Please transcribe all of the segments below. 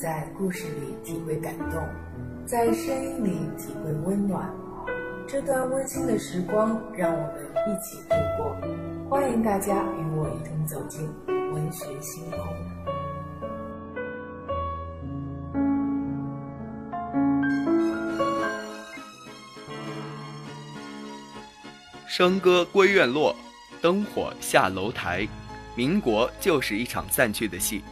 在故事里体会感动，在声音里体会温暖。这段温馨的时光，让我们一起度过。欢迎大家与我一同走进文学星空。笙歌归院落，灯火下楼台。民国就是一场散去的戏，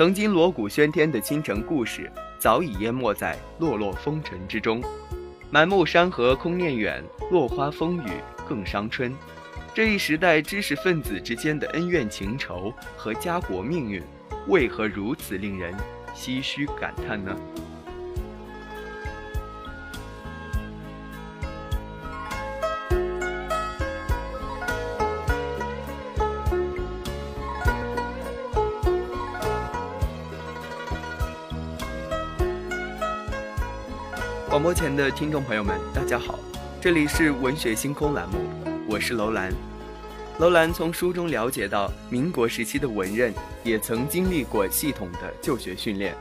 曾经锣鼓喧天的京城故事，早已淹没在落落风尘之中。满目山河空念远，落花风雨更伤春。这一时代知识分子之间的恩怨情仇和家国命运，为何如此令人唏嘘感叹呢？广播前的听众朋友们，大家好，这里是文学星空栏目，我是楼兰。楼兰从书中了解到，民国时期的文人也曾经历过系统的就学训练，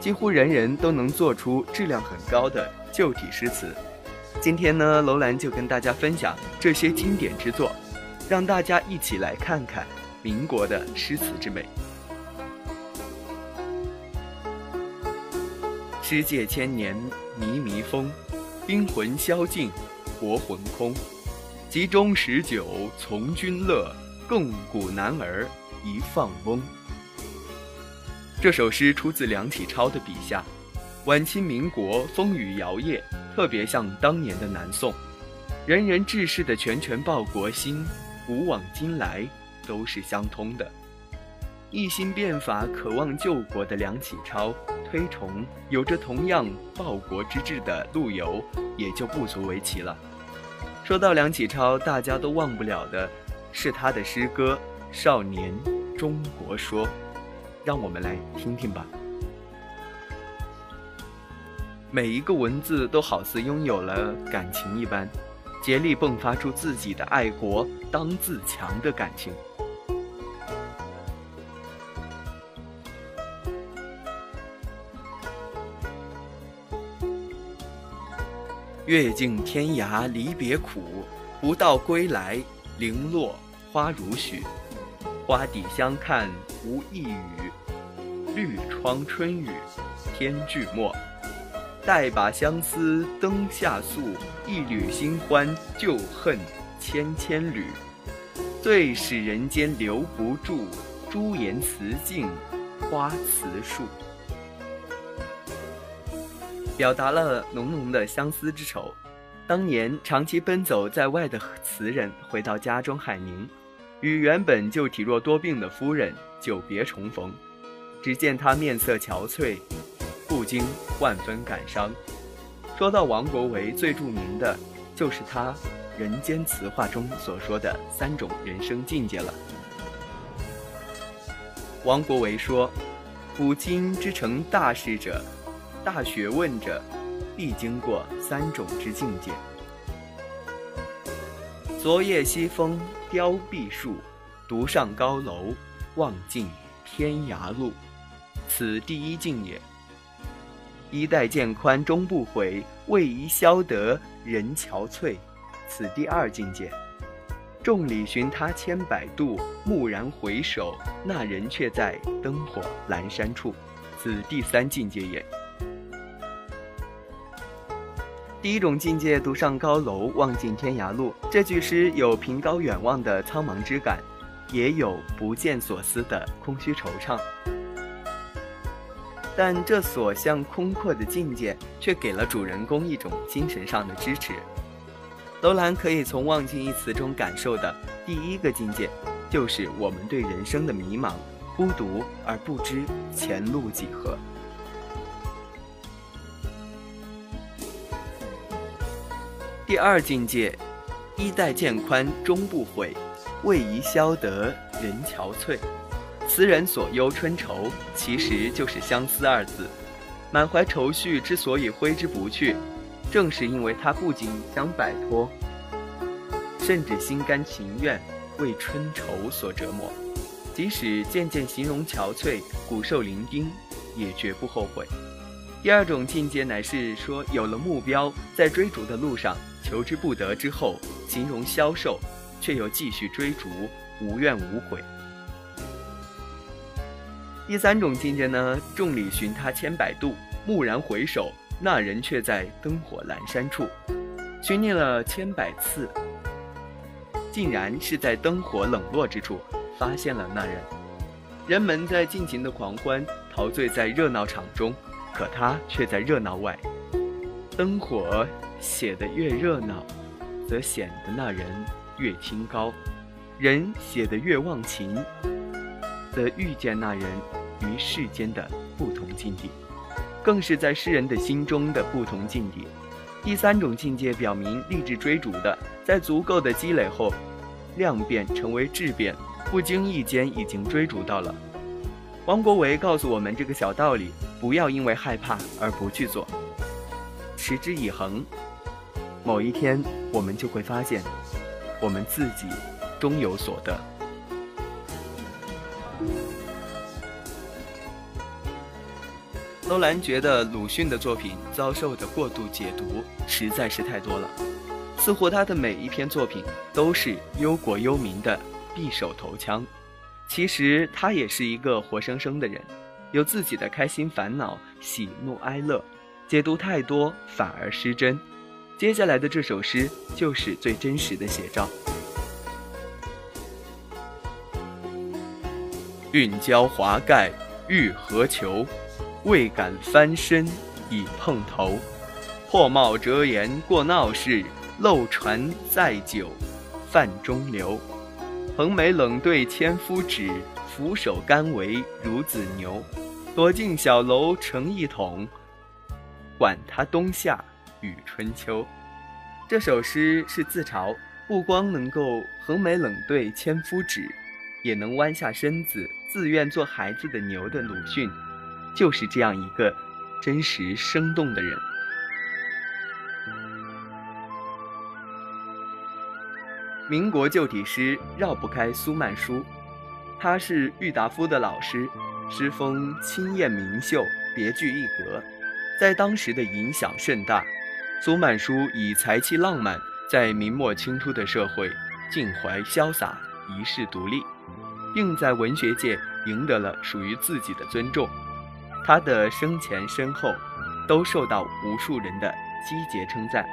几乎人人都能做出质量很高的旧体诗词。今天呢，楼兰就跟大家分享这些经典之作，让大家一起来看看民国的诗词之美。诗界千年靡靡风，兵魂消尽，国魂空。集中十九从军乐，共古男儿一放翁。这首诗出自梁启超的笔下，晚清民国风雨摇曳，特别像当年的南宋，人人志士的拳拳报国心，古往今来都是相通的。一心变法、渴望救国的梁启超。推崇有着同样报国之志的陆游，也就不足为奇了。说到梁启超，大家都忘不了的是他的诗歌《少年中国说》，让我们来听听吧。每一个文字都好似拥有了感情一般，竭力迸发出自己的爱国当自强的感情。阅尽天涯离别苦，不到归来，零落花如雪。花底相看无一语，绿窗春雨天俱没。待把相思灯下诉，一缕新欢旧恨千千缕。最使人间留不住，朱颜辞镜花辞树。表达了浓浓的相思之愁。当年长期奔走在外的词人回到家中海宁，与原本就体弱多病的夫人久别重逢，只见他面色憔悴，不禁万分感伤。说到王国维，最著名的就是他《人间词话》中所说的三种人生境界了。王国维说：“古今之成大事者。”大学问者，必经过三种之境界。昨夜西风凋碧树，独上高楼，望尽天涯路。此第一境也。衣带渐宽终不悔，为伊消得人憔悴。此第二境界。众里寻他千百度，蓦然回首，那人却在灯火阑珊处。此第三境界也。第一种境界，独上高楼，望尽天涯路。这句诗有凭高远望的苍茫之感，也有不见所思的空虚惆怅。但这所向空阔的境界，却给了主人公一种精神上的支持。楼兰可以从“望尽”一词中感受的第一个境界，就是我们对人生的迷茫、孤独而不知前路几何。第二境界，衣带渐宽终不悔，为伊消得人憔悴。词人所忧春愁，其实就是相思二字。满怀愁绪之所以挥之不去，正是因为他不仅想摆脱，甚至心甘情愿为春愁所折磨。即使渐渐形容憔悴、骨瘦伶仃，也绝不后悔。第二种境界乃是说，有了目标，在追逐的路上求之不得之后，形容消瘦，却又继续追逐，无怨无悔。第三种境界呢，众里寻他千百度，蓦然回首，那人却在灯火阑珊处。寻觅了千百次，竟然是在灯火冷落之处发现了那人。人们在尽情的狂欢，陶醉在热闹场中。可他却在热闹外，灯火写得越热闹，则显得那人越清高；人写得越忘情，则遇见那人于世间的不同境地，更是在诗人的心中的不同境地。第三种境界表明，立志追逐的，在足够的积累后，量变成为质变，不经意间已经追逐到了。王国维告诉我们这个小道理。不要因为害怕而不去做，持之以恒，某一天我们就会发现，我们自己终有所得。楼兰觉得鲁迅的作品遭受的过度解读实在是太多了，似乎他的每一篇作品都是忧国忧民的匕首投枪，其实他也是一个活生生的人。有自己的开心、烦恼、喜怒哀乐，解读太多反而失真。接下来的这首诗就是最真实的写照。运交华盖欲何求？未敢翻身已碰头。破帽遮颜过闹市，漏船载酒泛中流。横眉冷对千夫指。俯首甘为孺子牛，躲进小楼成一统，管他冬夏与春秋。这首诗是自嘲，不光能够横眉冷对千夫指，也能弯下身子自愿做孩子的牛的鲁迅，就是这样一个真实生动的人。民国旧体诗绕不开苏曼殊。他是郁达夫的老师，诗风清艳明秀，别具一格，在当时的影响甚大。苏曼殊以才气浪漫，在明末清初的社会襟怀潇洒，一世独立，并在文学界赢得了属于自己的尊重。他的生前身后，都受到无数人的积节称赞。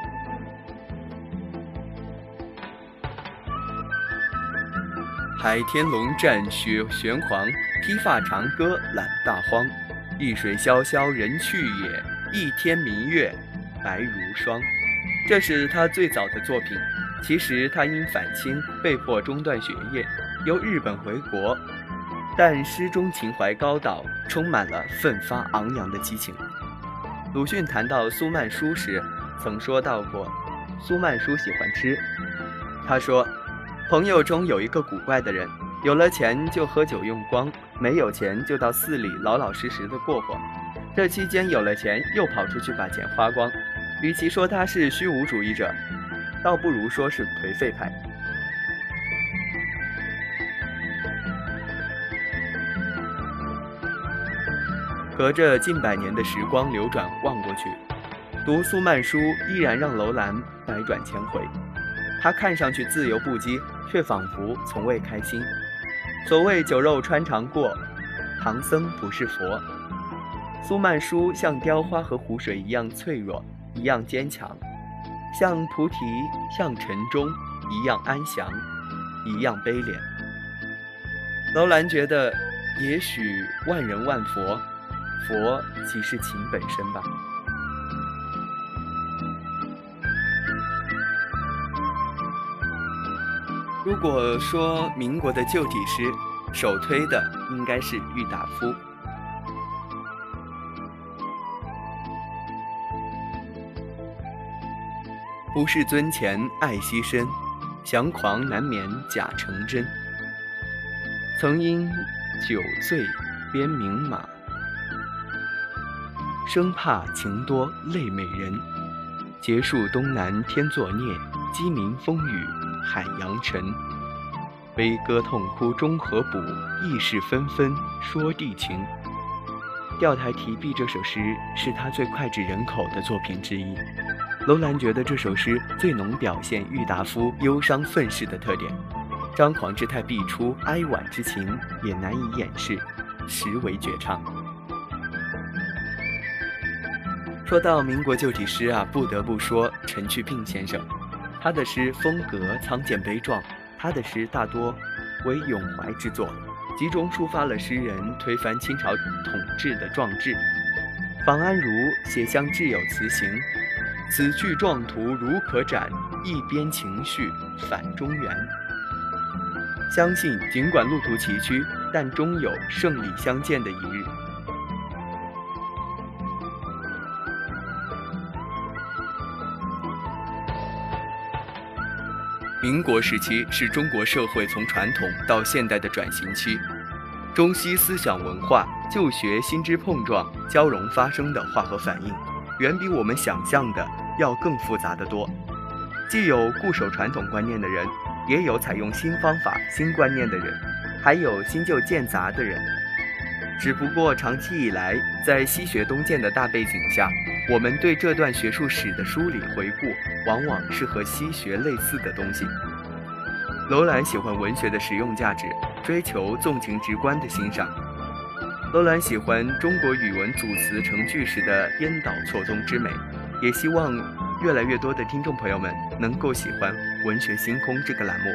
海天龙战雪玄黄，披发长歌揽大荒。一水潇潇人去也，一天明月白如霜。这是他最早的作品。其实他因反清被迫中断学业，由日本回国，但诗中情怀高岛，充满了奋发昂扬的激情。鲁迅谈到苏曼殊时，曾说到过，苏曼殊喜欢吃。他说。朋友中有一个古怪的人，有了钱就喝酒用光，没有钱就到寺里老老实实的过活。这期间有了钱又跑出去把钱花光。与其说他是虚无主义者，倒不如说是颓废派。隔着近百年的时光流转望过去，读苏曼殊依然让楼兰百转千回。他看上去自由不羁。却仿佛从未开心。所谓酒肉穿肠过，唐僧不是佛。苏曼殊像雕花和湖水一样脆弱，一样坚强；像菩提，像晨钟，一样安详，一样悲怜。楼兰觉得，也许万人万佛，佛即是情本身吧。如果说民国的旧体诗，首推的应该是郁达夫。不是尊前爱惜身，降狂难免假成真。曾因酒醉鞭名马，生怕情多累美人。结束东南天作孽，鸡鸣风雨。海洋沉，悲歌痛哭终何补？意事纷纷说地情。钓台题壁》这首诗是他最脍炙人口的作品之一。楼兰觉得这首诗最能表现郁达夫忧伤愤世的特点，张狂之态必出，哀婉之情也难以掩饰，实为绝唱。说到民国旧体诗啊，不得不说陈去病先生，他的诗风格苍健悲壮，他的诗大多为咏怀之作，集中抒发了诗人推翻清朝统治的壮志。房安如写向挚友词行。此去壮图如可展，一边情绪返中原。相信尽管路途崎岖，但终有胜利相见的一日。民国时期是中国社会从传统到现代的转型期，中西思想文化、旧学新知碰撞、交融发生的化合反应，远比我们想象的。要更复杂的多，既有固守传统观念的人，也有采用新方法、新观念的人，还有新旧渐杂的人。只不过长期以来，在西学东渐的大背景下，我们对这段学术史的梳理回顾，往往是和西学类似的东西。楼兰喜欢文学的实用价值，追求纵情直观的欣赏。楼兰喜欢中国语文组词成句时的颠倒错综之美。也希望越来越多的听众朋友们能够喜欢《文学星空》这个栏目。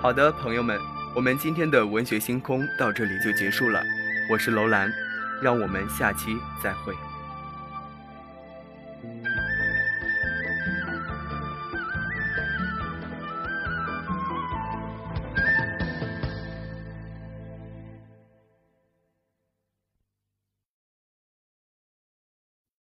好的，朋友们，我们今天的《文学星空》到这里就结束了。我是楼兰，让我们下期再会。